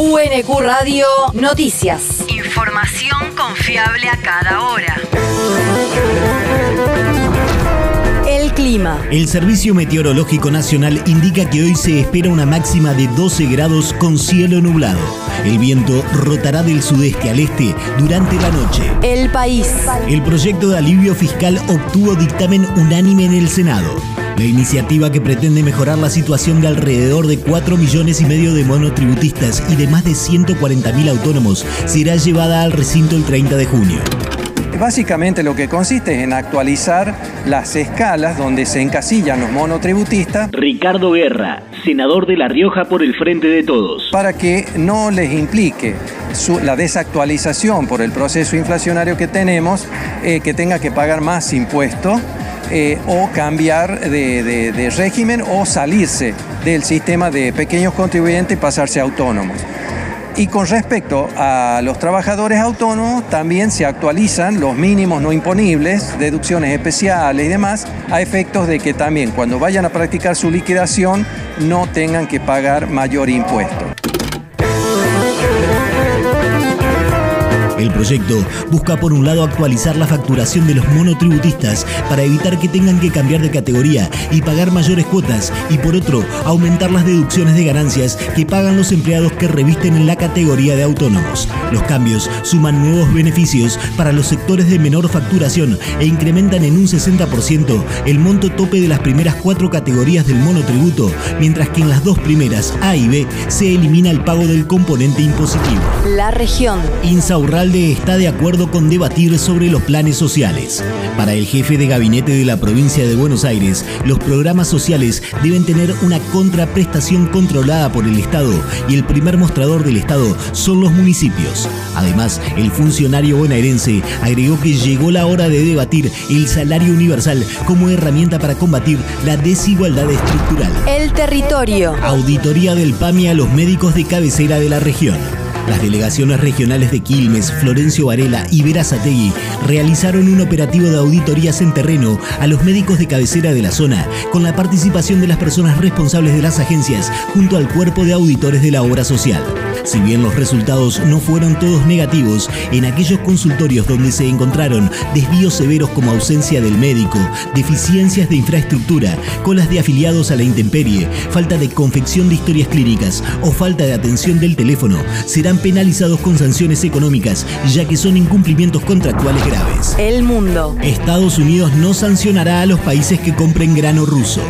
UNQ Radio Noticias. Información confiable a cada hora. El clima. El Servicio Meteorológico Nacional indica que hoy se espera una máxima de 12 grados con cielo nublado. El viento rotará del sudeste al este durante la noche. El país. El proyecto de alivio fiscal obtuvo dictamen unánime en el Senado. La iniciativa que pretende mejorar la situación de alrededor de 4 millones y medio de monotributistas y de más de 140 mil autónomos será llevada al recinto el 30 de junio. Básicamente lo que consiste es en actualizar las escalas donde se encasillan los monotributistas Ricardo Guerra, senador de La Rioja por el Frente de Todos. para que no les implique su- la desactualización por el proceso inflacionario que tenemos, eh, que tenga que pagar más impuestos eh, o cambiar de, de- régimen o salirse del sistema de pequeños contribuyentes y pasarse a autónomos. Y con respecto a los trabajadores autónomos, también se actualizan los mínimos no imponibles, deducciones especiales y demás, a efectos de que también cuando vayan a practicar su liquidación no tengan que pagar mayor impuesto. El proyecto busca por un lado actualizar la facturación de los monotributistas para evitar que tengan que cambiar de categoría y pagar mayores cuotas y por otro aumentar las deducciones de ganancias que pagan los empleados que revisten en la categoría de autónomos. Los cambios suman nuevos beneficios para los sectores de menor facturación e incrementan en un 60% el monto tope de las primeras cuatro categorías del monotributo, mientras que en las dos primeras, A y B, se elimina el pago del componente impositivo. La región. Insaurralde está de acuerdo con debatir sobre los planes sociales. Para el jefe de gabinete de la provincia de Buenos Aires, los programas sociales deben tener una contraprestación controlada por el Estado y el primer mostrador del Estado son los municipios. Además, el funcionario bonaerense agregó que llegó la hora de debatir el salario universal como herramienta para combatir la desigualdad estructural. El territorio. Auditoría del PAMI a los médicos de cabecera de la región. Las delegaciones regionales de Quilmes, Florencio Varela y Verazategui realizaron un operativo de auditorías en terreno a los médicos de cabecera de la zona, con la participación de las personas responsables de las agencias junto al cuerpo de auditores de la obra social. Si bien los resultados no fueron todos negativos, en aquellos consultorios donde se encontraron desvíos severos como ausencia del médico, deficiencias de infraestructura, colas de afiliados a la intemperie, falta de confección de historias clínicas o falta de atención del teléfono, serán penalizados con sanciones económicas, ya que son incumplimientos contractuales graves. El mundo. Estados Unidos no sancionará a los países que compren grano ruso.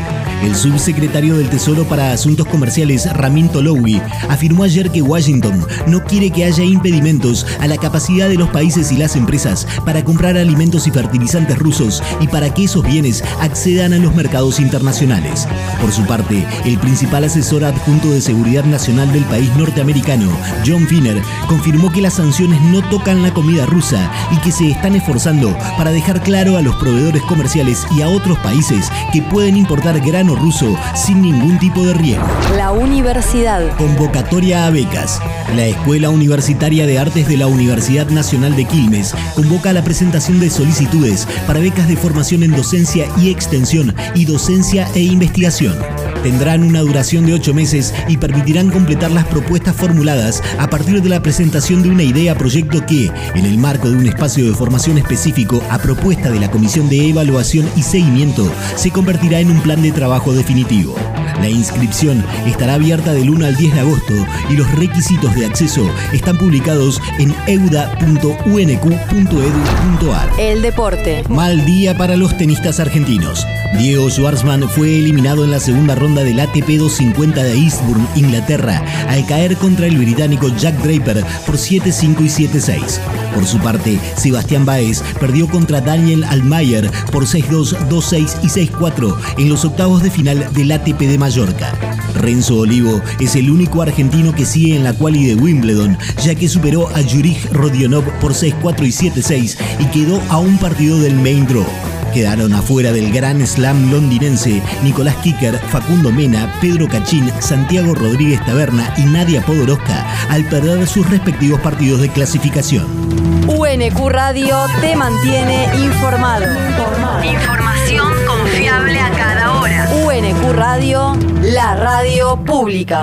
El subsecretario del Tesoro para Asuntos Comerciales, Ramin Tolowi, afirmó ayer que Washington no quiere que haya impedimentos a la capacidad de los países y las empresas para comprar alimentos y fertilizantes rusos y para que esos bienes accedan a los mercados internacionales. Por su parte, el principal asesor adjunto de seguridad nacional del país norteamericano, John Finner, confirmó que las sanciones no tocan la comida rusa y que se están esforzando para dejar claro a los proveedores comerciales y a otros países que pueden importar ruso sin ningún tipo de riesgo. La universidad. Convocatoria a becas. La Escuela Universitaria de Artes de la Universidad Nacional de Quilmes convoca a la presentación de solicitudes para becas de formación en docencia y extensión y docencia e investigación. Tendrán una duración de ocho meses y permitirán completar las propuestas formuladas a partir de la presentación de una idea proyecto que, en el marco de un espacio de formación específico a propuesta de la Comisión de Evaluación y Seguimiento, se convertirá en un plan de trabajo definitivo. La inscripción estará abierta del 1 al 10 de agosto y los requisitos de acceso están publicados en euda.unq.edu.ar. El deporte. Mal día para los tenistas argentinos. Diego Schwartzman fue eliminado en la segunda ronda del ATP 250 de Eastbourne, Inglaterra, al caer contra el británico Jack Draper por 7-5 y 7-6. Por su parte, Sebastián Baez perdió contra Daniel Almayer por 6-2, 2-6 y 6-4 en los octavos de final del ATP de Renzo Olivo es el único argentino que sigue en la quali de Wimbledon, ya que superó a Jurij Rodionov por 6-4 y 7-6 y quedó a un partido del main draw. Quedaron afuera del Gran Slam londinense Nicolás Kicker, Facundo Mena, Pedro Cachín, Santiago Rodríguez Taberna y Nadia Podoroska al perder sus respectivos partidos de clasificación. UNQ Radio te mantiene informado. Radio, la radio pública.